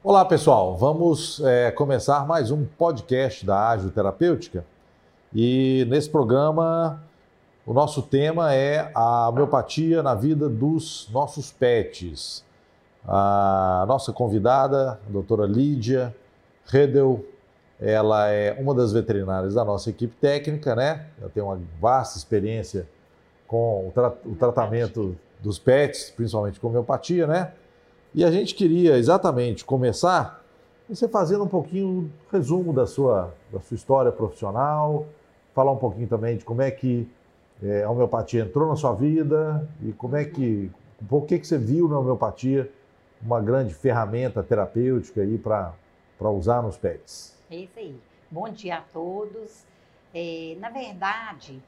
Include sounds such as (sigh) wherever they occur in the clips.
Olá, pessoal. Vamos é, começar mais um podcast da Ágil Terapêutica. E nesse programa, o nosso tema é a homeopatia na vida dos nossos pets. A nossa convidada, a doutora Lídia Redel, ela é uma das veterinárias da nossa equipe técnica, né? Ela tem uma vasta experiência com o, tra o tratamento dos pets, principalmente com homeopatia, né? E a gente queria exatamente começar você fazendo um pouquinho resumo da sua, da sua história profissional, falar um pouquinho também de como é que é, a homeopatia entrou na sua vida e como é que, por que, que você viu na homeopatia uma grande ferramenta terapêutica aí para usar nos pets. É isso aí. Bom dia a todos. É, na verdade,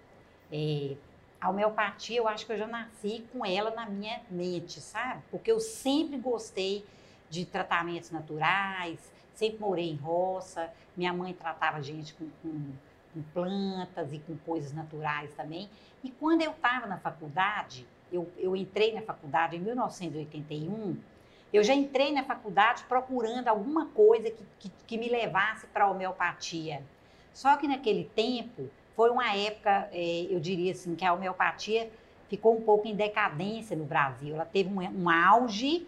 é, a homeopatia, eu acho que eu já nasci com ela na minha mente, sabe? Porque eu sempre gostei de tratamentos naturais, sempre morei em roça, minha mãe tratava a gente com, com, com plantas e com coisas naturais também. E quando eu estava na faculdade, eu, eu entrei na faculdade em 1981, eu já entrei na faculdade procurando alguma coisa que, que, que me levasse para a homeopatia. Só que naquele tempo, foi uma época, é, eu diria assim, que a homeopatia ficou um pouco em decadência no Brasil. Ela teve um, um auge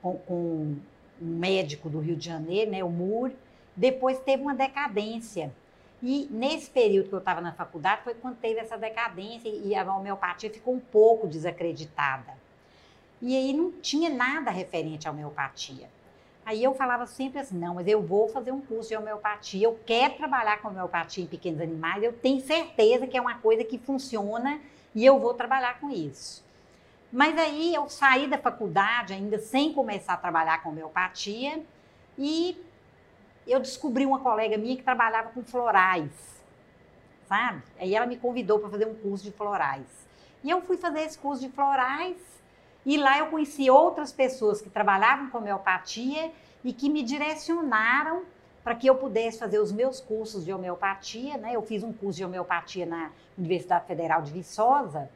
com, com, um médico do Rio de Janeiro, né, o Moore, depois teve uma decadência. E nesse período que eu estava na faculdade foi quando teve essa decadência e a homeopatia ficou um pouco desacreditada. E aí não tinha nada referente à homeopatia. Aí eu falava sempre assim, não, mas eu vou fazer um curso de homeopatia, eu quero trabalhar com homeopatia em pequenos animais, eu tenho certeza que é uma coisa que funciona e eu vou trabalhar com isso. Mas aí eu saí da faculdade ainda sem começar a trabalhar com homeopatia e eu descobri uma colega minha que trabalhava com florais, sabe? Aí ela me convidou para fazer um curso de florais. E eu fui fazer esse curso de florais e lá eu conheci outras pessoas que trabalhavam com homeopatia e que me direcionaram para que eu pudesse fazer os meus cursos de homeopatia. Né? Eu fiz um curso de homeopatia na Universidade Federal de Viçosa.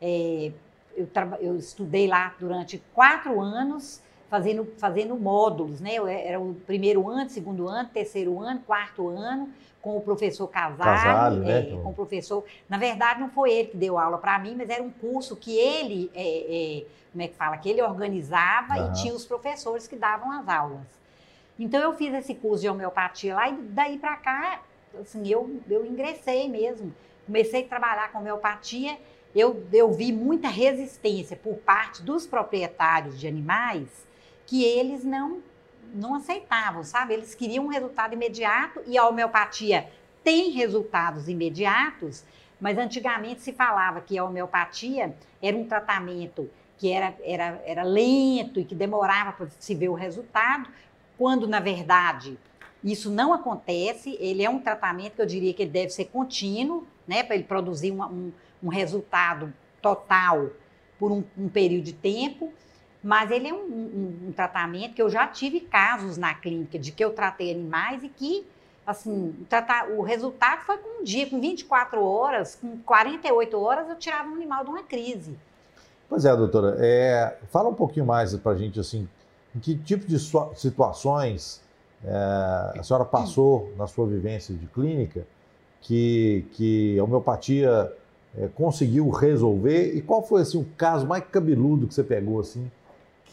É, eu, eu, estudei lá durante quatro anos, fazendo, fazendo módulos. Né? Eu era o primeiro ano, segundo ano, terceiro ano, quarto ano com o professor Casale, Casale né? é, com o professor. Na verdade, não foi ele que deu aula para mim, mas era um curso que ele, é, é, como é que fala, que ele organizava uhum. e tinha os professores que davam as aulas. Então eu fiz esse curso de homeopatia lá e daí para cá, assim, eu, eu ingressei mesmo. Comecei a trabalhar com homeopatia, eu, eu vi muita resistência por parte dos proprietários de animais que eles não não aceitavam, sabe? Eles queriam um resultado imediato e a homeopatia tem resultados imediatos, mas antigamente se falava que a homeopatia era um tratamento que era, era, era lento e que demorava para se ver o resultado, quando na verdade isso não acontece. Ele é um tratamento que eu diria que ele deve ser contínuo, né, para ele produzir uma, um, um resultado total por um, um período de tempo. Mas ele é um, um, um, tratamento que eu já tive casos na clínica de que eu tratei animais e que, assim, tratar, o resultado foi com um dia, com 24 horas, com 48 horas, eu tirava um animal de uma crise. Pois é, doutora. É, fala um pouquinho mais para a gente, assim, em que tipo de situações é, a senhora passou na sua vivência de clínica que, que a homeopatia é, conseguiu resolver e qual foi, assim, o caso mais cabeludo que você pegou, assim,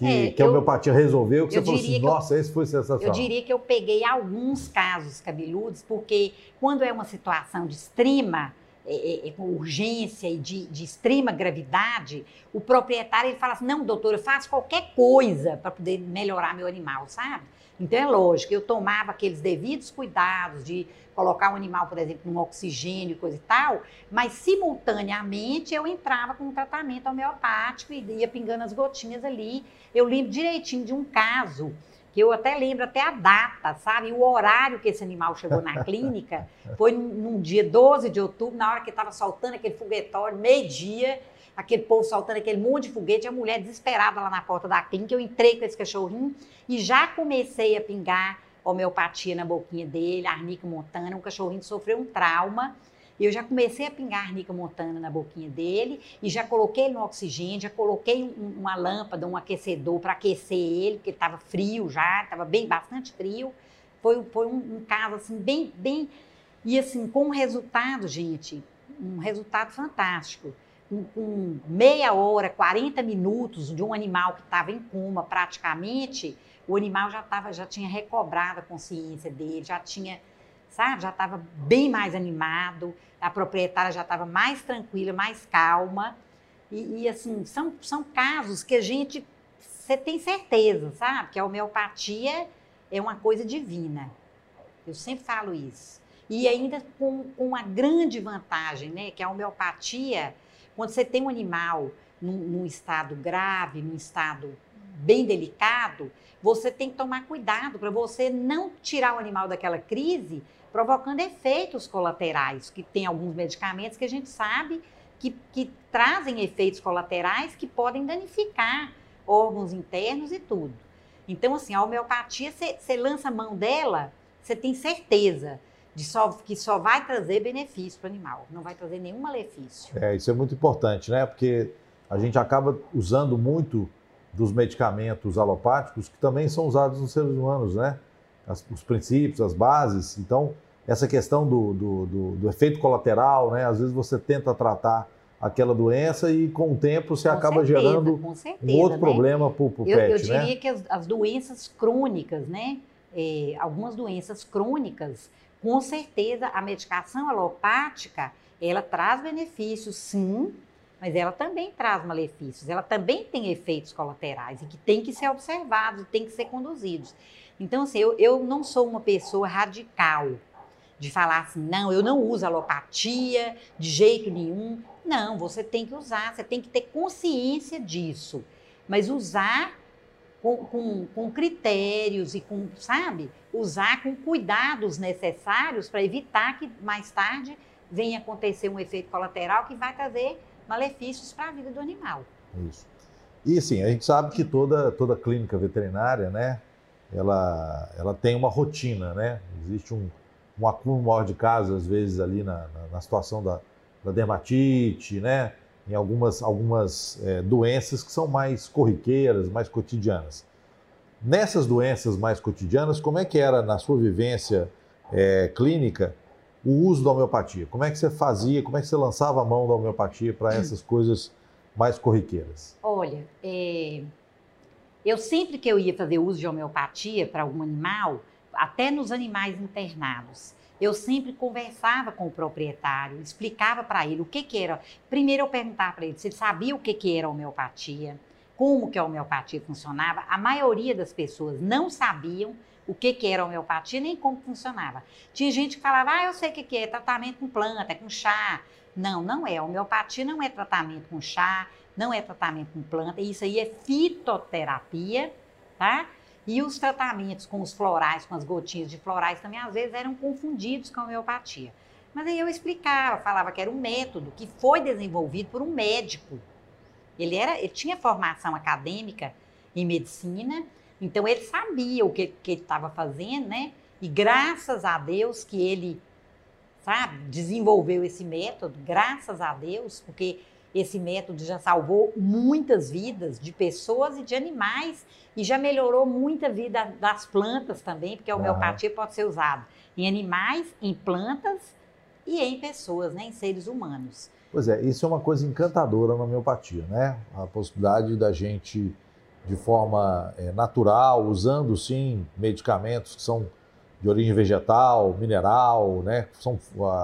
que, é, que a homeopatia resolveu, que você falou assim, nossa, eu, esse foi sensacional. Eu diria que eu peguei alguns casos cabeludos, porque quando é uma situação de extrema é, é, é, com urgência e de, de, extrema gravidade, o proprietário ele fala assim, não, doutor, eu faço qualquer coisa para poder melhorar meu animal, sabe? Então é lógico, eu tomava aqueles devidos cuidados de colocar o animal, por exemplo, num oxigênio e coisa e tal, mas simultaneamente eu entrava com um tratamento homeopático e ia pingando as gotinhas ali. Eu lembro direitinho de um caso que eu até lembro até a data, sabe? O horário que esse animal chegou na clínica (laughs) foi num, num dia 12 de outubro, na hora que estava soltando aquele foguetório, meio-dia, aquele povo soltando aquele monte de foguete, a mulher desesperada lá na porta da clínica, eu entrei com esse cachorrinho e já comecei a pingar homeopatia na boquinha dele, arnica montana, um cachorrinho sofreu um trauma eu já comecei a pingar arnica montana na boquinha dele e já coloquei ele no oxigênio, já coloquei um, uma lâmpada, um aquecedor para aquecer ele, porque estava frio já, estava bem bastante frio. Foi, foi um, um, caso assim bem, bem e assim com um resultado, gente, um resultado fantástico. Com, meia hora, 40 minutos de um animal que estava em coma praticamente, o animal já tava, já tinha recobrado a consciência dele, já tinha sabe? Já estava bem mais animado, a proprietária já estava mais tranquila, mais calma. E, e, assim, são, são casos que a gente, você tem certeza, sabe? Que a homeopatia é uma coisa divina. Eu sempre falo isso. E ainda com, com uma grande vantagem, né? Que a homeopatia, quando você tem um animal num, num estado grave, num estado bem delicado, você tem que tomar cuidado para você não tirar o animal daquela crise provocando efeitos colaterais, que tem alguns medicamentos que a gente sabe que, que trazem efeitos colaterais que podem danificar órgãos internos e tudo. Então, assim, a homeopatia, você lança a mão dela, você tem certeza de só, que só vai trazer benefício para o animal, não vai trazer nenhum malefício. É, isso é muito importante, né? Porque a gente acaba usando muito dos medicamentos alopáticos que também são usados nos seres humanos, né? as, os princípios, as bases. Então, essa questão do, do, do, do, efeito colateral, né? Às vezes você tenta tratar aquela doença e com o tempo você com acaba certeza, gerando certeza, um outro né? problema para o pet, eu, eu né? diria que as, as, doenças crônicas, né? É, algumas doenças crônicas, com certeza a medicação alopática, ela traz benefícios, sim, mas ela também traz malefícios, ela também tem efeitos colaterais e que tem que ser observados, tem que ser conduzidos. Então, assim, eu, eu não sou uma pessoa radical de falar assim, não, eu não uso alopatia de jeito nenhum. Não, você tem que usar, você tem que ter consciência disso. Mas usar com, com, com critérios e com, sabe, usar com cuidados necessários para evitar que mais tarde venha acontecer um efeito colateral que vai trazer malefícios para a vida do animal. Isso. E assim, a gente sabe que toda, toda clínica veterinária, né, ela, ela tem uma rotina, né? Existe um, um acúmulo maior de casos, às vezes, ali na, na, na situação da, da, dermatite, né? Em algumas, algumas é, doenças que são mais corriqueiras, mais cotidianas. Nessas doenças mais cotidianas, como é que era na sua vivência é, clínica o uso da homeopatia? Como é que você fazia, como é que você lançava a mão da homeopatia para essas coisas mais corriqueiras? Olha, é, eu sempre que eu ia fazer uso de homeopatia para algum animal, até nos animais internados, eu sempre conversava com o proprietário, explicava para ele o que, que era. Primeiro eu perguntava para ele se ele sabia o que, que era homeopatia, como que a homeopatia funcionava. A maioria das pessoas não sabiam o que, que era homeopatia nem como funcionava. Tinha gente que falava, ah, eu sei o que, que é, tratamento com planta, com chá. Não, não é. Homeopatia não é tratamento com chá, não é tratamento com planta, isso aí é fitoterapia, tá? E os tratamentos com os florais, com as gotinhas de florais também às vezes eram confundidos com a homeopatia. Mas aí eu explicava, falava que era um método que foi desenvolvido por um médico. Ele, era, ele tinha formação acadêmica em medicina, então ele sabia o que, que ele estava fazendo, né? E graças a Deus que ele, sabe, desenvolveu esse método, graças a Deus, porque esse método já salvou muitas vidas de pessoas e de animais e já melhorou muita vida das plantas também, porque a homeopatia uhum. pode ser usada em animais, em plantas e em pessoas, né, em seres humanos. Pois é, isso é uma coisa encantadora na homeopatia, né? A possibilidade da gente, de forma é, natural, usando sim medicamentos que são de origem vegetal, mineral, né? São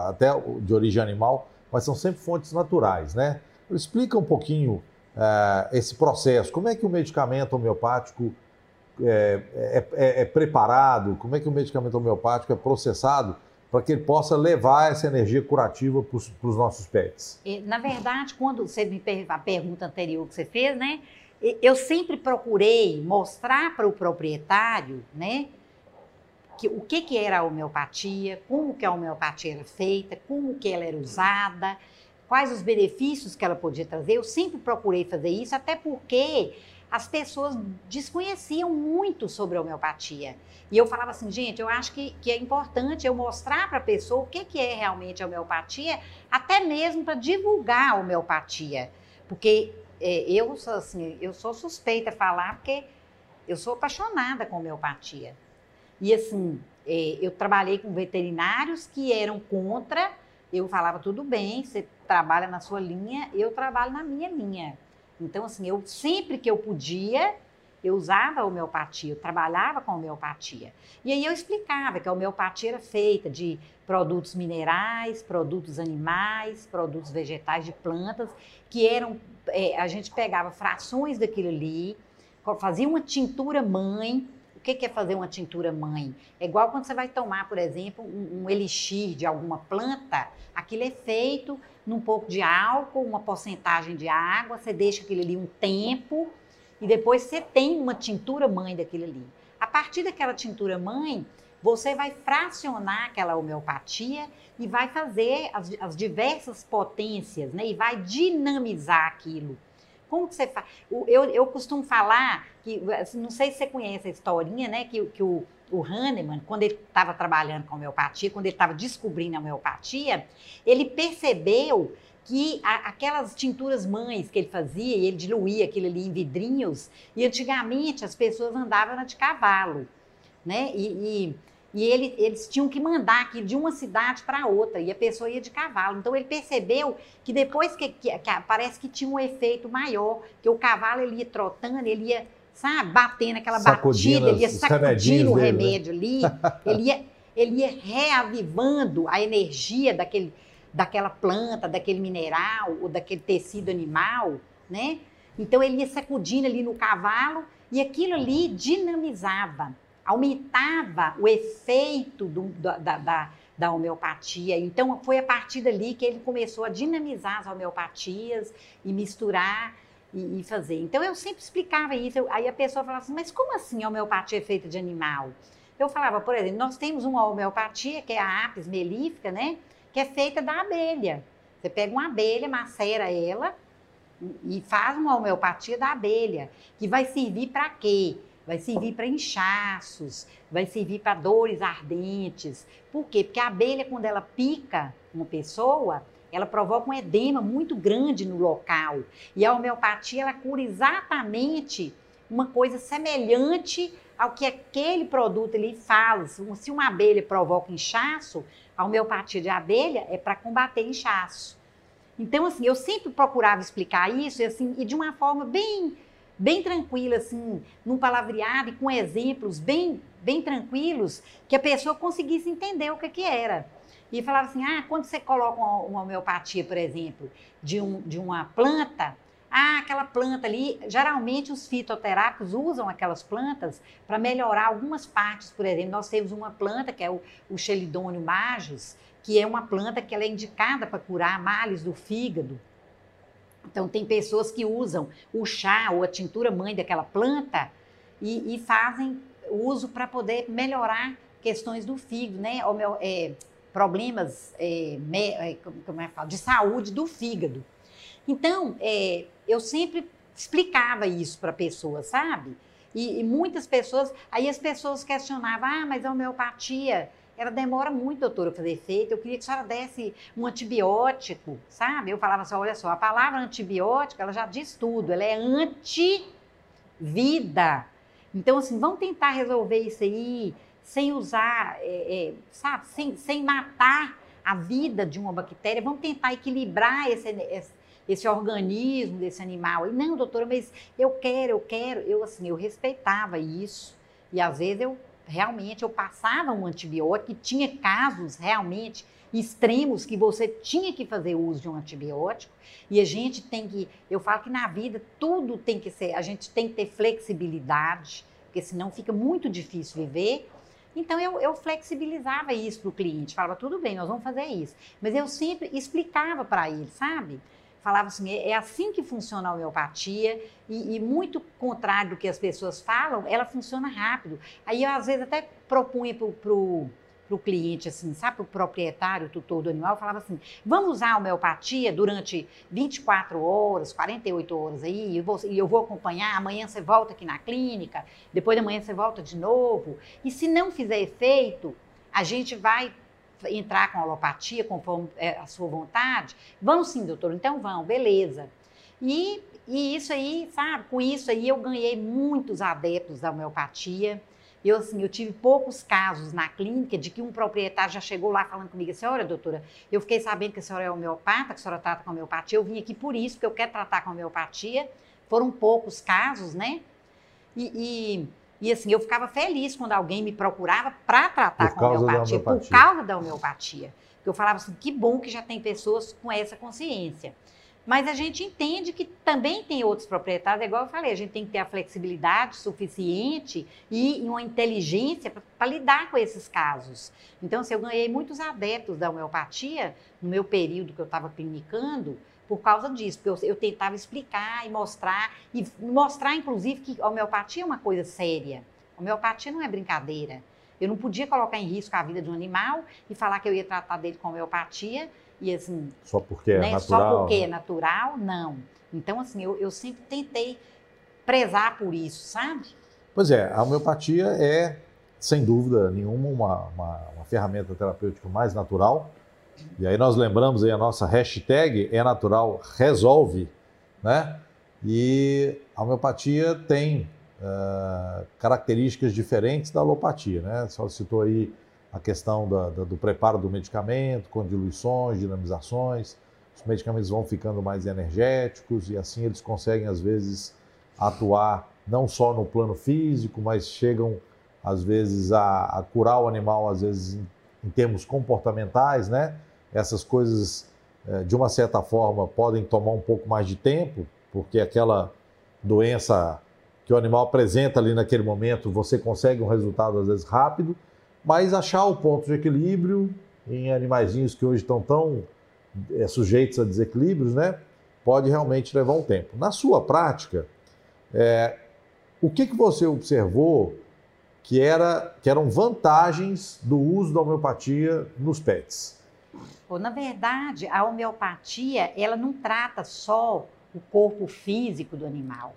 até de origem animal, mas são sempre fontes naturais, né? Explica um pouquinho uh, esse processo. Como é que o medicamento homeopático é, é, é, é preparado? Como é que o medicamento homeopático é processado para que ele possa levar essa energia curativa para os nossos pets? Na verdade, quando você me a pergunta anterior que você fez, né? Eu sempre procurei mostrar para o proprietário, né? Que, o que, que era a homeopatia, como que a homeopatia era feita, como que ela era usada, quais os benefícios que ela podia trazer. Eu sempre procurei fazer isso, até porque as pessoas desconheciam muito sobre a homeopatia. E eu falava assim, gente, eu acho que, que é importante eu mostrar para a pessoa o que, que é realmente a homeopatia, até mesmo para divulgar a homeopatia. Porque é, eu, sou, assim, eu sou suspeita a falar, porque eu sou apaixonada com homeopatia. E assim, é, eu trabalhei com veterinários que eram contra, eu falava, tudo bem, você trabalha na sua linha, eu trabalho na minha linha. Então, assim, eu sempre que eu podia, eu usava a homeopatia, eu trabalhava com a homeopatia. E aí eu explicava que a homeopatia era feita de produtos minerais, produtos animais, produtos vegetais de plantas, que eram, é, a gente pegava frações daquilo ali, fazia uma tintura mãe. O que é fazer uma tintura mãe? É igual quando você vai tomar, por exemplo, um, um elixir de alguma planta, aquilo é feito num pouco de álcool, uma porcentagem de água, você deixa aquilo ali um tempo e depois você tem uma tintura mãe daquilo ali. A partir daquela tintura mãe, você vai fracionar aquela homeopatia e vai fazer as, as diversas potências, né? E vai dinamizar aquilo. Como que você faz? Eu, eu costumo falar que, assim, não sei se você conhece a historinha, né? Que, que o, o Hahnemann, quando ele estava trabalhando com homeopatia, quando ele estava descobrindo a homeopatia, ele percebeu que a, aquelas tinturas mães que ele fazia, e ele diluía aquilo ali em vidrinhos, e antigamente as pessoas andavam de cavalo, né? E, e, e ele, eles tinham que mandar aqui de uma cidade para outra, e a pessoa ia de cavalo. Então ele percebeu que depois que, que, que parece que tinha um efeito maior, que o cavalo ele ia trotando, ele ia sabe, batendo aquela sacudindo batida, ele ia sacudindo o né? remédio dele, ali, ele ia, ele ia reavivando a energia daquele, daquela planta, daquele mineral ou daquele tecido animal, né? Então ele ia sacudindo ali no cavalo e aquilo ali dinamizava, aumentava o efeito do, da, da, da homeopatia. Então foi a partir dali que ele começou a dinamizar as homeopatias e misturar e, e, fazer. Então eu sempre explicava isso. Aí a pessoa falava assim, mas como assim a homeopatia é feita de animal? Eu falava, por exemplo, nós temos uma homeopatia, que é a apis melífica, né? Que é feita da abelha. Você pega uma abelha, macera ela e faz uma homeopatia da abelha, que vai servir para quê? Vai servir para inchaços, vai servir para dores ardentes. Por quê? Porque a abelha, quando ela pica uma pessoa, ela provoca um edema muito grande no local. E a homeopatia ela cura exatamente uma coisa semelhante ao que aquele produto ele faz. Se uma abelha provoca inchaço, a homeopatia de abelha é para combater inchaço. Então, assim, eu sempre procurava explicar isso e, assim, e de uma forma bem, bem tranquila, assim, num palavreado e com exemplos bem, bem tranquilos, que a pessoa conseguisse entender o que, que era. E falava assim: ah, quando você coloca uma, uma homeopatia, por exemplo, de, um, de uma planta, ah, aquela planta ali, geralmente os fitoterápicos usam aquelas plantas para melhorar algumas partes, por exemplo, nós temos uma planta que é o, o Xelidônio majus, que é uma planta que ela é indicada para curar males do fígado. Então, tem pessoas que usam o chá ou a tintura mãe daquela planta e, e fazem uso para poder melhorar questões do fígado, né? É, problemas é, me, é, como é falo, de saúde do fígado. Então, é, eu sempre explicava isso para pessoas, sabe? E, e, muitas pessoas, aí as pessoas questionavam, ah, mas a homeopatia, ela demora muito, doutora, fazer efeito, eu queria que a senhora desse um antibiótico, sabe? Eu falava assim, olha só, a palavra antibiótico, ela já diz tudo, ela é anti-vida. Então, assim, vamos tentar resolver isso aí, sem usar, é, é, sabe, sem, sem matar a vida de uma bactéria, vamos tentar equilibrar esse, esse, esse organismo desse animal. E não, doutora, mas eu quero, eu quero. Eu, assim, eu respeitava isso. E às vezes eu realmente eu passava um antibiótico e tinha casos realmente extremos que você tinha que fazer uso de um antibiótico e a gente tem que, eu falo que na vida tudo tem que ser, a gente tem que ter flexibilidade, porque senão fica muito difícil viver então eu, eu flexibilizava isso para o cliente, falava, tudo bem, nós vamos fazer isso. Mas eu sempre explicava para ele, sabe? Falava assim, é, é assim que funciona a homeopatia, e, e, muito contrário do que as pessoas falam, ela funciona rápido. Aí eu às vezes até propunha para o cliente, assim, sabe, para o proprietário, tutor do animal, falava assim: vamos usar a homeopatia durante 24 horas, 48 horas aí, e eu, vou, e eu vou acompanhar. Amanhã você volta aqui na clínica, depois da manhã você volta de novo. E se não fizer efeito, a gente vai entrar com alopatia conforme é, a sua vontade. Vamos sim, doutor, então vão, beleza. E, e isso aí, sabe, com isso aí eu ganhei muitos adeptos da homeopatia. Eu, assim, eu tive poucos casos na clínica de que um proprietário já chegou lá falando comigo assim, olha, doutora, eu fiquei sabendo que a senhora é homeopata, que a senhora trata com homeopatia, eu vim aqui por isso, porque eu quero tratar com homeopatia. Foram poucos casos, né? E, e, e assim, eu ficava feliz quando alguém me procurava para tratar com homeopatia, homeopatia, por causa da homeopatia. Porque eu falava assim, que bom que já tem pessoas com essa consciência. Mas a gente entende que também tem outros proprietários, igual eu falei, a gente tem que ter a flexibilidade suficiente e uma inteligência para lidar com esses casos. Então, se assim, eu ganhei muitos adeptos da homeopatia no meu período que eu estava clinicando, por causa disso, porque eu, eu, tentava explicar e mostrar, e mostrar, inclusive, que a homeopatia é uma coisa séria. A homeopatia não é brincadeira. Eu não podia colocar em risco a vida de um animal e falar que eu ia tratar dele com homeopatia e assim. Só porque é né? natural. Só porque é natural, não. Então, assim, eu, eu sempre tentei prezar por isso, sabe? Pois é, a homeopatia é, sem dúvida nenhuma, uma, uma, uma ferramenta terapêutica mais natural. E aí nós lembramos aí a nossa hashtag é natural resolve, né? E a homeopatia tem uh, características diferentes da alopatia, né? Só citou aí a questão da, da, do preparo do medicamento, com diluições, dinamizações. Os medicamentos vão ficando mais energéticos e assim eles conseguem, às vezes, atuar não só no plano físico, mas chegam, às vezes, a, a curar o animal, às vezes, em, termos comportamentais, né? Essas coisas, eh, de uma certa forma, podem tomar um pouco mais de tempo, porque aquela doença que o animal apresenta ali naquele momento, você consegue um resultado, às vezes, rápido, mas achar o ponto de equilíbrio em animaizinhos que hoje estão tão é, sujeitos a desequilíbrios, né? Pode realmente levar um tempo. Na sua prática, é, o que, que você observou que, era, que eram vantagens do uso da homeopatia nos pets? Na verdade, a homeopatia ela não trata só o corpo físico do animal,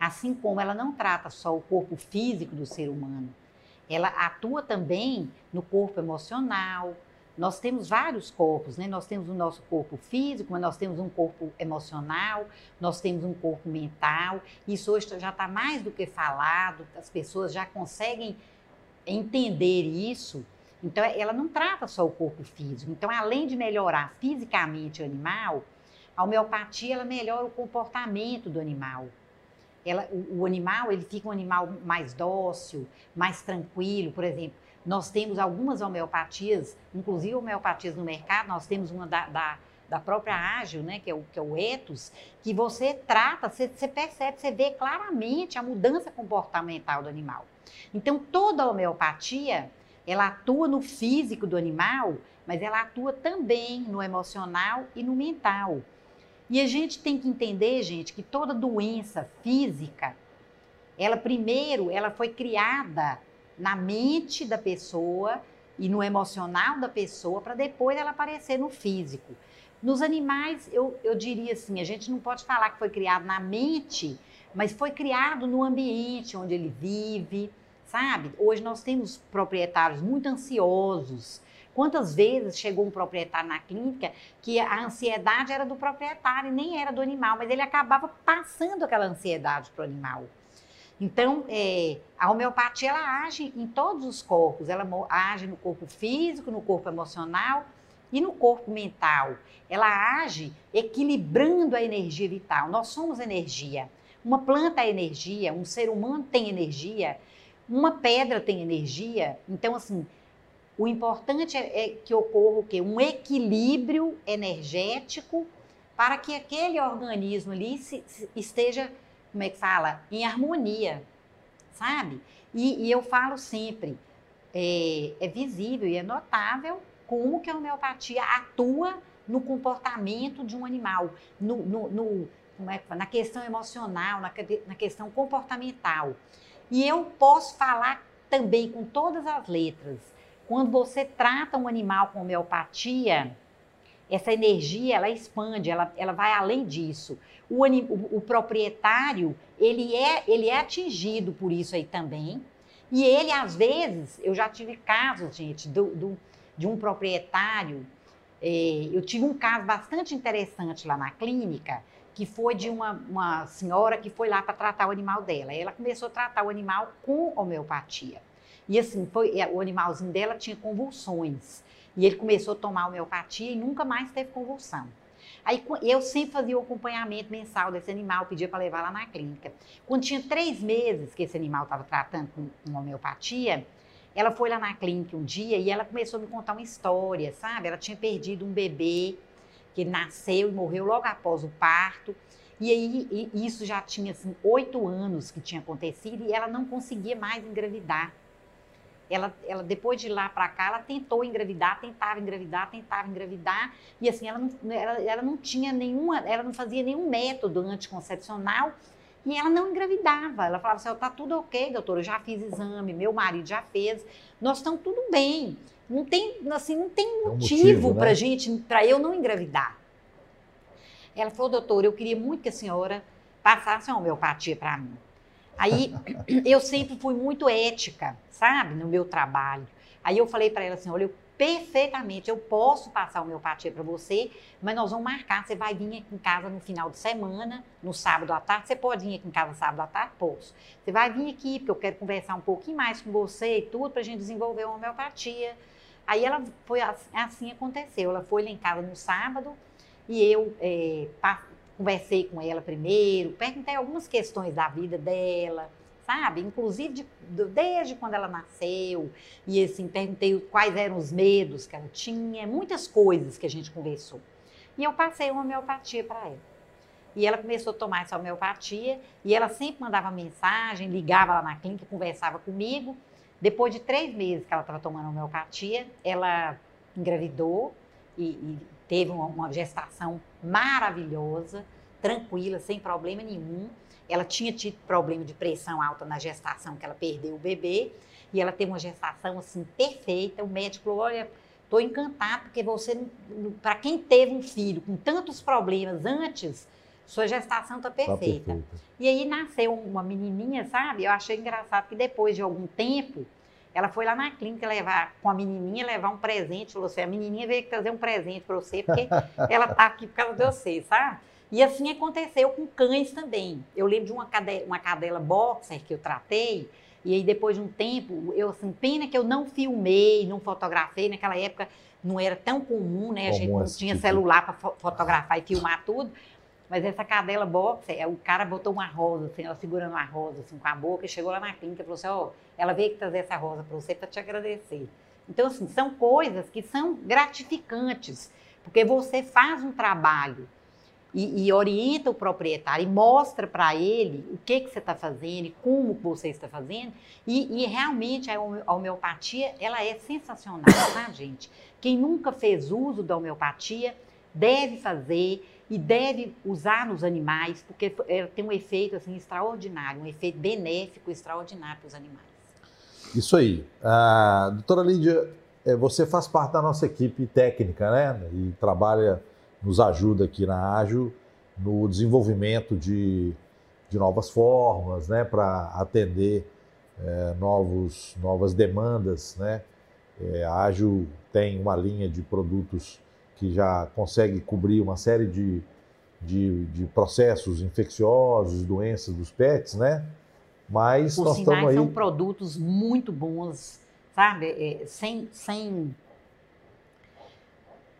assim como ela não trata só o corpo físico do ser humano ela atua também no corpo emocional. Nós temos vários corpos, né? Nós temos o nosso corpo físico, mas nós temos um corpo emocional, nós temos um corpo mental. Isso hoje já está mais do que falado, as pessoas já conseguem entender isso. Então, ela não trata só o corpo físico. Então, além de melhorar fisicamente o animal, a homeopatia ela melhora o comportamento do animal ela, o, o, animal ele fica um animal mais dócil, mais tranquilo. Por exemplo, nós temos algumas homeopatias, inclusive homeopatias no mercado, nós temos uma da, da, da própria Ágil, né, que é o, que é o Etos, que você trata, você, você percebe, você vê claramente a mudança comportamental do animal. Então, toda homeopatia, ela atua no físico do animal, mas ela atua também no emocional e no mental. E a gente tem que entender, gente, que toda doença física, ela primeiro, ela foi criada na mente da pessoa e no emocional da pessoa para depois ela aparecer no físico. Nos animais, eu, eu diria assim, a gente não pode falar que foi criado na mente, mas foi criado no ambiente onde ele vive, sabe? Hoje nós temos proprietários muito ansiosos, Quantas vezes chegou um proprietário na clínica que a ansiedade era do proprietário e nem era do animal, mas ele acabava passando aquela ansiedade para o animal. Então, é, a homeopatia ela age em todos os corpos, ela age no corpo físico, no corpo emocional e no corpo mental. Ela age equilibrando a energia vital. Nós somos energia. Uma planta é energia, um ser humano tem energia, uma pedra tem energia. Então, assim, o importante é, é que ocorra o quê? Um equilíbrio energético para que aquele organismo ali se, se esteja, como é que fala, em harmonia, sabe? E, e eu falo sempre, é, é, visível e é notável como que a homeopatia atua no comportamento de um animal, no, no, no é, na questão emocional, na, na questão comportamental. E eu posso falar também com todas as letras Quando você trata um animal com homeopatia, essa energia ela expande, ela, ela vai além disso. O, o, o, proprietário ele é, ele é atingido por isso aí também. E ele, às vezes, eu já tive casos, gente, do, do de um proprietário. Eh, eu tive um caso bastante interessante lá na clínica, que foi de uma, uma senhora que foi lá para tratar o animal dela. Ela começou a tratar o animal com homeopatia. E assim, foi, o animalzinho dela tinha convulsões. E ele começou a tomar homeopatia e nunca mais teve convulsão. Aí eu sempre fazia o acompanhamento mensal desse animal, pedia para levar lá na clínica. Quando tinha três meses que esse animal estava tratando com, homeopatia, ela foi lá na clínica um dia e ela começou a me contar uma história, sabe? Ela tinha perdido um bebê que nasceu e morreu logo após o parto. E aí e isso já tinha assim oito anos que tinha acontecido e ela não conseguia mais engravidar. Ela, ela depois de lá para cá, ela tentou engravidar, tentava engravidar, tentava engravidar e assim ela não, ela, ela não tinha nenhuma, ela não fazia nenhum método anticoncepcional e ela não engravidava. Ela falava assim: tá tudo ok, doutora, eu já fiz exame, meu marido já fez, nós estamos tudo bem. Não tem, assim, não tem motivo, é um motivo para né? gente, para eu não engravidar. Ela falou, doutora, eu queria muito que a senhora passasse uma homeopatia para mim. Aí (clears throat) eu sempre fui muito ética, sabe, no meu trabalho. Aí eu falei para ela assim: olha, eu perfeitamente, eu posso passar a homeopatia para você, mas nós vamos marcar. Você vai vir aqui em casa no final de semana, no sábado à tarde. Você pode vir aqui em casa sábado à tarde? Posso. Você vai vir aqui, porque eu quero conversar um pouquinho mais com você e tudo, para a gente desenvolver uma homeopatia. Aí ela foi assim aconteceu. Ela foi lá em casa no sábado e eu é, conversei com ela primeiro, perguntei algumas questões da vida dela, sabe? Inclusive de, desde quando ela nasceu e assim perguntei quais eram os medos que ela tinha, muitas coisas que a gente conversou. E eu passei uma homeopatia para ela. E ela começou a tomar essa homeopatia e ela sempre mandava mensagem, ligava lá na clínica, conversava comigo. Depois de três meses que ela estava tomando homeopatia, ela engravidou e, e teve uma, uma gestação maravilhosa, tranquila, sem problema nenhum. Ela tinha tido problema de pressão alta na gestação, que ela perdeu o bebê, e ela teve uma gestação assim perfeita. O médico falou: olha, estou encantado, porque você, para quem teve um filho com tantos problemas antes, sua gestação está perfeita. Tá perfeita. E aí nasceu uma menininha, sabe? Eu achei engraçado que depois de algum tempo, ela foi lá na clínica levar com a menininha, levar um presente. Falou assim: a menininha veio trazer um presente para você, porque (laughs) ela está aqui por causa de você, sabe? E assim aconteceu com cães também. Eu lembro de uma cadela, uma cadela boxer que eu tratei, e aí depois de um tempo, eu assim, pena que eu não filmei, não fotografei. Naquela época não era tão comum, né? A gente não tinha tipo... celular para fotografar e filmar tudo. Mas essa cadela boxer, é, o cara botou uma rosa, assim, ela segurando uma rosa assim, com a boca, e chegou lá na clínica e falou assim: Ó, oh, ela veio trazer essa rosa para você para te agradecer. Então, assim, são coisas que são gratificantes, porque você faz um trabalho e, e orienta o proprietário e mostra para ele o que, que você está fazendo e como você está fazendo. E, e, realmente a homeopatia, ela é sensacional, tá, gente? Quem nunca fez uso da homeopatia deve fazer e deve usar nos animais, porque ela tem um efeito assim, extraordinário, um efeito benéfico extraordinário para os animais. Isso aí. Ah, doutora Lídia, é, você faz parte da nossa equipe técnica, né? E trabalha, nos ajuda aqui na Ágil no desenvolvimento de, de novas formas, né? Para atender é, novos, novas demandas, né? É, a Ágil tem uma linha de produtos que já consegue cobrir uma série de, de, de processos infecciosos, doenças dos pets, né? Mas Por nós estamos aí... são produtos muito bons, sabe? É, sem, sem,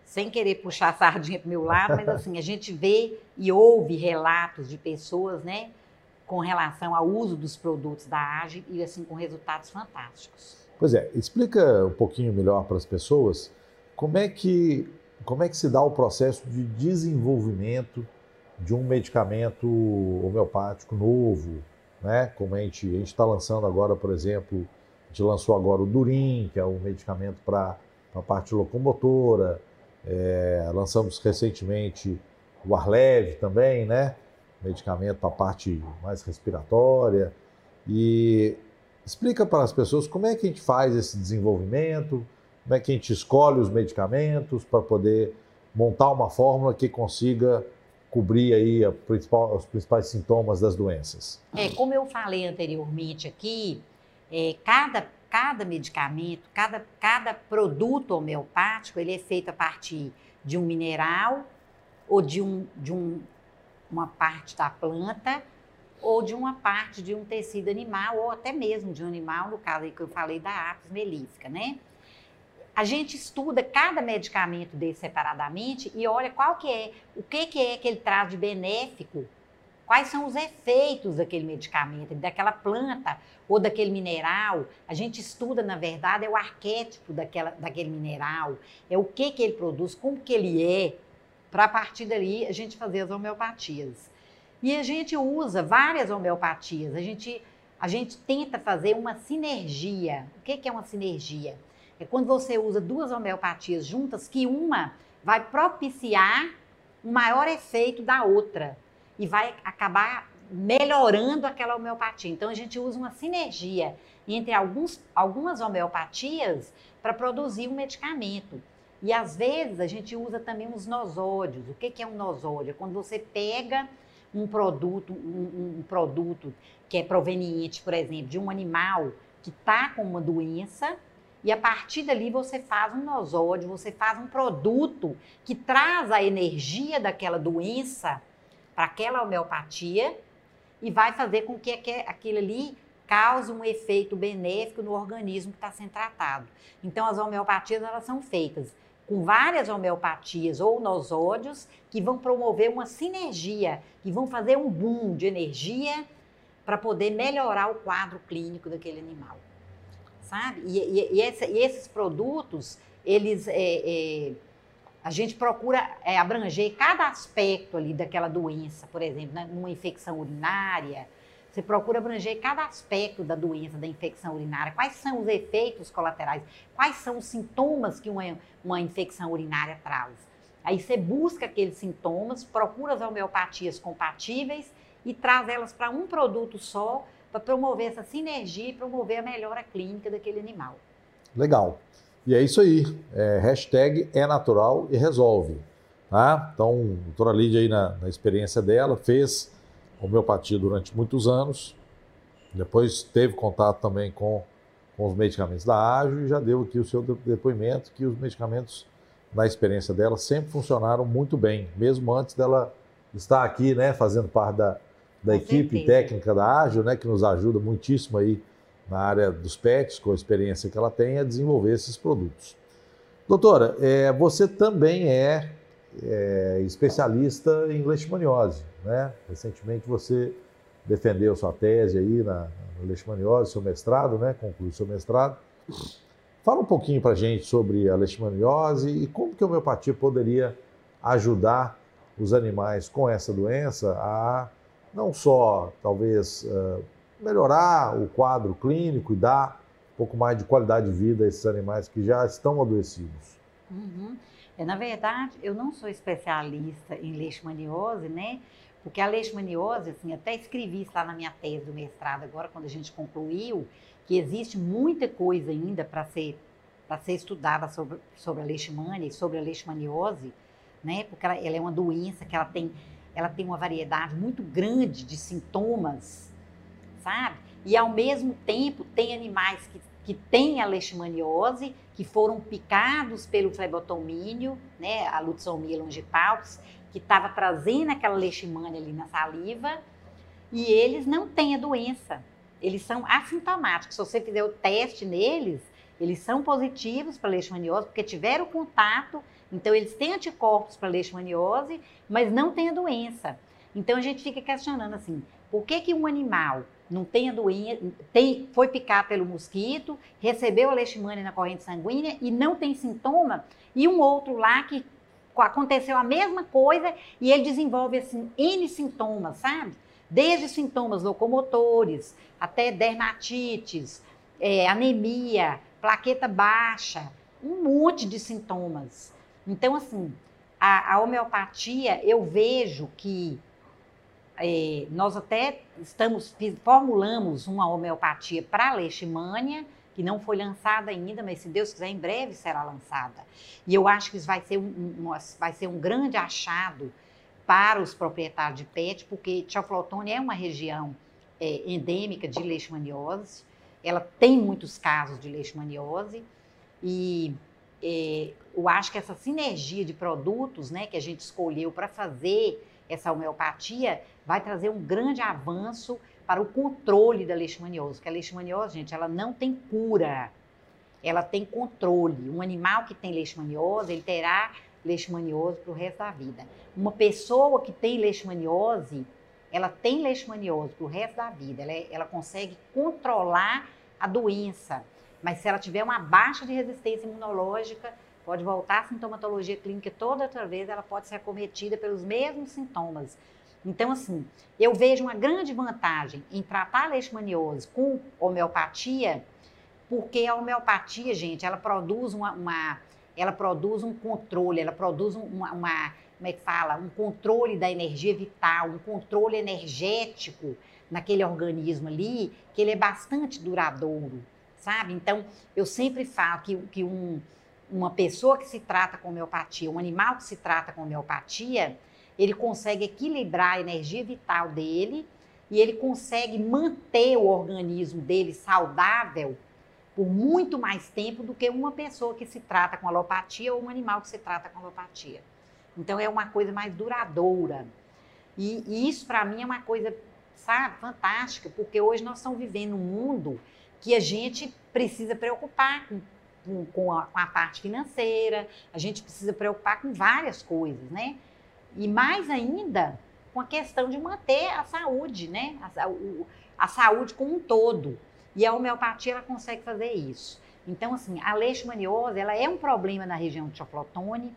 sem querer puxar a sardinha para o meu lado, mas assim, a gente vê e ouve relatos de pessoas, né? Com relação ao uso dos produtos da AGE e assim, com resultados fantásticos. Pois é, explica um pouquinho melhor para as pessoas como é que como é que se dá o processo de desenvolvimento de um medicamento homeopático novo, né? Como a gente está lançando agora, por exemplo, a gente lançou agora o Durim, que é um medicamento para a parte locomotora, é, lançamos recentemente o Arleve também, né? Medicamento para a parte mais respiratória. E Explica para as pessoas como é que a gente faz esse desenvolvimento, como é que a gente escolhe os medicamentos para poder montar uma fórmula que consiga cobrir aí principal, os principais sintomas das doenças. É, como eu falei anteriormente aqui, é, cada, cada medicamento, cada, cada produto homeopático, ele é feito a partir de um mineral ou de, um, de um, uma parte da planta ou de uma parte de um tecido animal ou até mesmo de um animal, no caso aí que eu falei da apis melífica, né? A gente estuda cada medicamento desse separadamente e olha qual que é, o que, que é que ele traz de benéfico, quais são os efeitos daquele medicamento, daquela planta ou daquele mineral. A gente estuda, na verdade, é o arquétipo daquela, daquele mineral, é o que, que ele produz, como que ele é, para a partir dali a gente fazer as homeopatias. E a gente usa várias homeopatias, a gente, a gente tenta fazer uma sinergia. O que, que é uma sinergia? É quando você usa duas homeopatias juntas, que uma vai propiciar um maior efeito da outra e vai acabar melhorando aquela homeopatia. Então a gente usa uma sinergia entre alguns, algumas homeopatias para produzir um medicamento. E às vezes a gente usa também os nosódios. O que, que é um nosódio? É quando você pega um produto, um, um produto que é proveniente, por exemplo, de um animal que está com uma doença e a partir dali você faz um nosódio, você faz um produto que traz a energia daquela doença para aquela homeopatia e vai fazer com que aquilo ali cause um efeito benéfico no organismo que está sendo tratado. Então as homeopatias elas são feitas com várias homeopatias ou nosódios que vão promover uma sinergia, que vão fazer um boom de energia para poder melhorar o quadro clínico daquele animal sabe? E, e, e, e esses produtos, eles. É, é, a gente procura é, abranger cada aspecto ali daquela doença, por exemplo, né? numa infecção urinária. Você procura abranger cada aspecto da doença, da infecção urinária. Quais são os efeitos colaterais? Quais são os sintomas que uma, uma infecção urinária traz? Aí você busca aqueles sintomas, procura as homeopatias compatíveis e traz elas para um produto só para promover essa sinergia e promover a melhora clínica daquele animal. Legal. E é isso aí. É, hashtag é natural e resolve. Tá? Então, a doutora Lídia aí na, na experiência dela fez homeopatia durante muitos anos, depois teve contato também com, com os medicamentos da Ágil e já deu aqui o seu depoimento que os medicamentos, na experiência dela, sempre funcionaram muito bem, mesmo antes dela estar aqui, né, fazendo parte da, da com equipe certeza. técnica da Ágil, né, que nos ajuda muitíssimo aí na área dos pets, com a experiência que ela tem, a desenvolver esses produtos. Doutora, é, você também é, é, especialista em leishmaniose, né? Recentemente você defendeu sua tese aí na, na leishmaniose, seu mestrado, né? Concluiu seu mestrado. Fala um pouquinho para gente sobre a leishmaniose e como que a homeopatia poderia ajudar os animais com essa doença a não só talvez uh, melhorar o quadro clínico e dar um pouco mais de qualidade de vida a esses animais que já estão adoecidos. Uhum. É, na verdade, eu não sou especialista em leishmaniose, né? Porque a leishmaniose, assim, até escrevi isso lá na minha tese do mestrado agora, quando a gente concluiu, que existe muita coisa ainda para ser para ser estudada sobre, sobre a leishmania e sobre a leishmaniose, né? Porque ela, ela é uma doença que ela tem ela tem uma variedade muito grande de sintomas, sabe? E ao mesmo tempo tem animais que, que têm a leishmaniose, que foram picados pelo flebotomínio, né, a Lutzomia longipalpis, que estava trazendo aquela leishmania ali na saliva, e eles não têm a doença. Eles são assintomáticos. Se você fizer o teste neles, eles são positivos para leishmaniose porque tiveram contato então, eles têm anticorpos para leishmaniose, mas não têm a doença. Então, a gente fica questionando assim, por que, que um animal não tem a doença, tem, foi picado pelo mosquito, recebeu a leishmania na corrente sanguínea e não tem sintoma, e um outro lá que aconteceu a mesma coisa e ele desenvolve assim, N sintomas, sabe? Desde sintomas locomotores até dermatites, é, anemia, plaqueta baixa, um monte de sintomas. Então, assim, a, a homeopatia, eu vejo que é, nós até estamos formulamos uma homeopatia para leishmania, que não foi lançada ainda, mas se Deus quiser, em breve será lançada. E eu acho que isso vai ser um, um vai ser um grande achado para os proprietários de pet, porque Teoflotone é uma região é, endêmica de leishmaniose, ela tem muitos casos de leishmaniose, e eu acho que essa sinergia de produtos né, que a gente escolheu para fazer essa homeopatia vai trazer um grande avanço para o controle da leishmaniose. Porque a leishmaniose, gente, ela não tem cura, ela tem controle. Um animal que tem leishmaniose, ele terá leishmaniose para o resto da vida. Uma pessoa que tem leishmaniose, ela tem leishmaniose para o resto da vida. Ela, é, ela consegue controlar a doença. Mas se ela tiver uma baixa de resistência imunológica, pode voltar à sintomatologia clínica toda outra vez, ela pode ser acometida pelos mesmos sintomas. Então, assim, eu vejo uma grande vantagem em tratar a leishmaniose com homeopatia, porque a homeopatia, gente, ela produz uma, uma ela produz um controle, ela produz uma, uma, como é que fala, um controle da energia vital, um controle energético naquele organismo ali, que ele é bastante duradouro, sabe? Então, eu sempre falo que, que um, uma pessoa que se trata com homeopatia, um animal que se trata com homeopatia, ele consegue equilibrar a energia vital dele e ele consegue manter o organismo dele saudável por muito mais tempo do que uma pessoa que se trata com alopatia ou um animal que se trata com alopatia. Então é uma coisa mais duradoura. E, e isso para mim é uma coisa, sabe, fantástica, porque hoje nós estamos vivendo um mundo que a gente precisa preocupar com, com, a, com a parte financeira, a gente precisa preocupar com várias coisas, né? E mais ainda com a questão de manter a saúde, né? A, o, a saúde como um todo. E a homeopatia ela consegue fazer isso. Então, assim, a leishmaniose ela é um problema na região de Choflotone.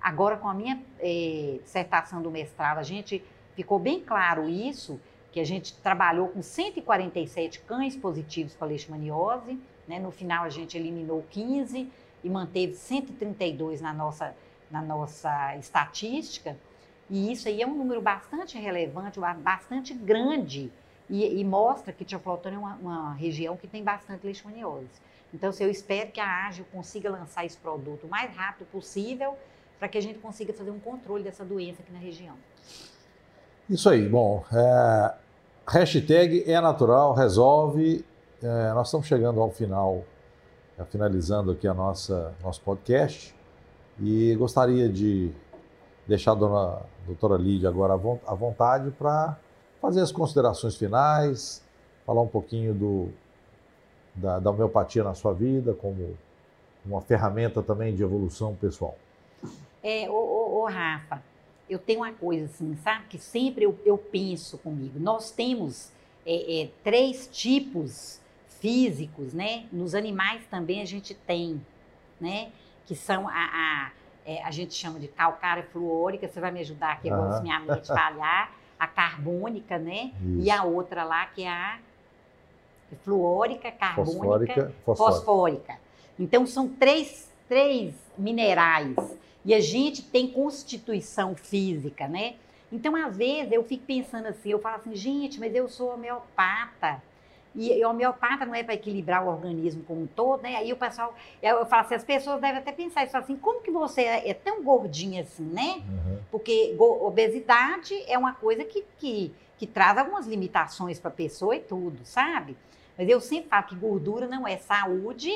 Agora, com a minha eh, dissertação do mestrado, a gente ficou bem claro isso, que a gente trabalhou com 147 cães positivos para leishmaniose. Né? No final, a gente eliminou 15 e manteve 132 na nossa, na nossa estatística. E isso aí é um número bastante relevante, bastante grande, e, e mostra que Teoflotone é uma, uma, região que tem bastante leishmaniose. Então, eu espero que a Ágil consiga lançar esse produto o mais rápido possível para que a gente consiga fazer um controle dessa doença aqui na região. Isso aí, bom. É, hashtag é natural, resolve. É, nós estamos chegando ao final, é, finalizando aqui a nossa nosso podcast e gostaria de deixar a dona doutora Lídia agora à vontade para fazer as considerações finais, falar um pouquinho do, da, da homeopatia na sua vida, como uma ferramenta também de evolução pessoal. É, ô, ô, ô, Rafa, eu tenho uma coisa assim, sabe? Que sempre eu, eu penso comigo. Nós temos é, é, três tipos físicos, né? Nos animais também a gente tem, né? Que são a, a é, a gente chama de calcária fluórica, você vai me ajudar aqui, agora se minha mente falhar, a carbônica, né? Isso. E a outra lá que é a fluórica, carbônica, fosfórica, fosfórica. fosfórica. Então são três, três minerais e a gente tem constituição física, né? Então, às vezes, eu fico pensando assim, eu falo assim, gente, mas eu sou homeopata. E, homeopata não é para equilibrar o organismo como um todo, né? Aí o pessoal, eu, eu falo assim, as pessoas devem até pensar isso assim, como que você é, é tão gordinha assim, né? Uhum. Porque obesidade é uma coisa que, que, que traz algumas limitações para a pessoa e tudo, sabe? Mas eu sempre falo que gordura não é saúde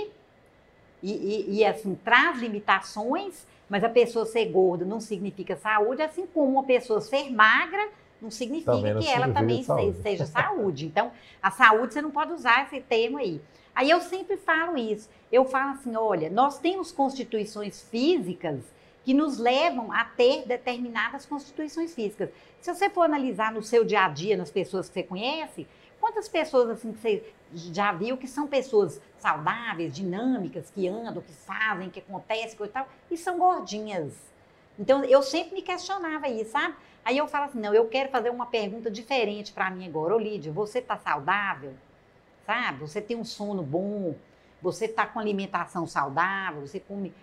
e, e, e assim, traz limitações, mas a pessoa ser gorda não significa saúde, assim como uma pessoa ser magra não significa não que ela também saúde. seja saúde. Então, a saúde você não pode usar esse termo aí. Aí eu sempre falo isso. Eu falo assim: olha, nós temos constituições físicas que nos levam a ter determinadas constituições físicas. Se você for analisar no seu dia a dia, nas pessoas que você conhece, quantas pessoas assim que você já viu que são pessoas saudáveis, dinâmicas, que andam, que fazem, que acontece, e tal, e são gordinhas. Então eu sempre me questionava isso, sabe? Aí eu falo assim, não, eu quero fazer uma pergunta diferente para mim agora. Ô Lídia, você está saudável? Sabe? Você tem um sono bom? Você está com alimentação saudável? Você come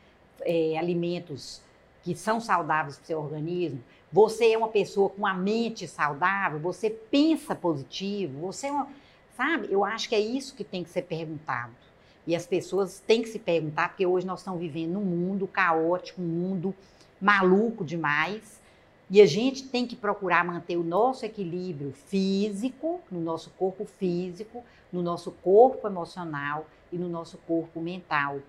é, alimentos que são saudáveis para o seu organismo, você é uma pessoa com a mente saudável, você pensa positivo, você é uma, sabe? Eu acho que é isso que tem que ser perguntado. E as pessoas têm que se perguntar, porque hoje nós estamos vivendo um mundo caótico, um mundo maluco demais. E a gente tem que procurar manter o nosso equilíbrio físico, no nosso corpo físico, no nosso corpo emocional e no nosso corpo mental.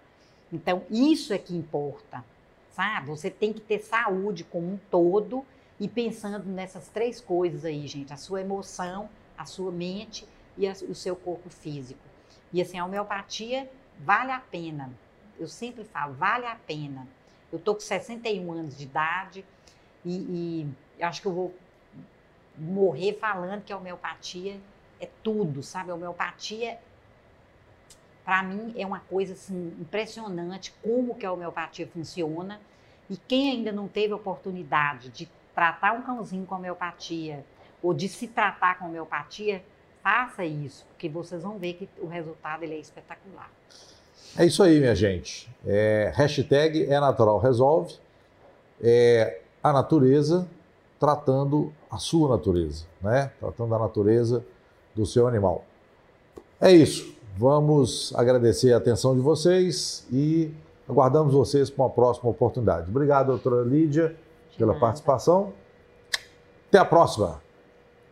Então, isso é que importa, sabe? Você tem que ter saúde como um todo e pensando nessas três coisas aí, gente: a sua emoção, a sua mente e a, o seu corpo físico. E assim, a homeopatia vale a pena. Eu sempre falo, vale a pena. Eu tô com 61 anos de idade e, e acho que eu vou morrer falando que a homeopatia é tudo, sabe? A homeopatia, para mim, é uma coisa assim, impressionante como que a homeopatia funciona. E quem ainda não teve oportunidade de tratar um cãozinho com homeopatia ou de se tratar com homeopatia, faça isso, porque vocês vão ver que o resultado ele é espetacular. É isso aí, minha gente. É, hashtag é natural resolve. É a natureza tratando a sua natureza, né? Tratando a natureza do seu animal. É isso. Vamos agradecer a atenção de vocês e aguardamos vocês para uma próxima oportunidade. Obrigado, doutora Lídia, pela participação. Até a próxima.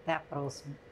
Até a próxima.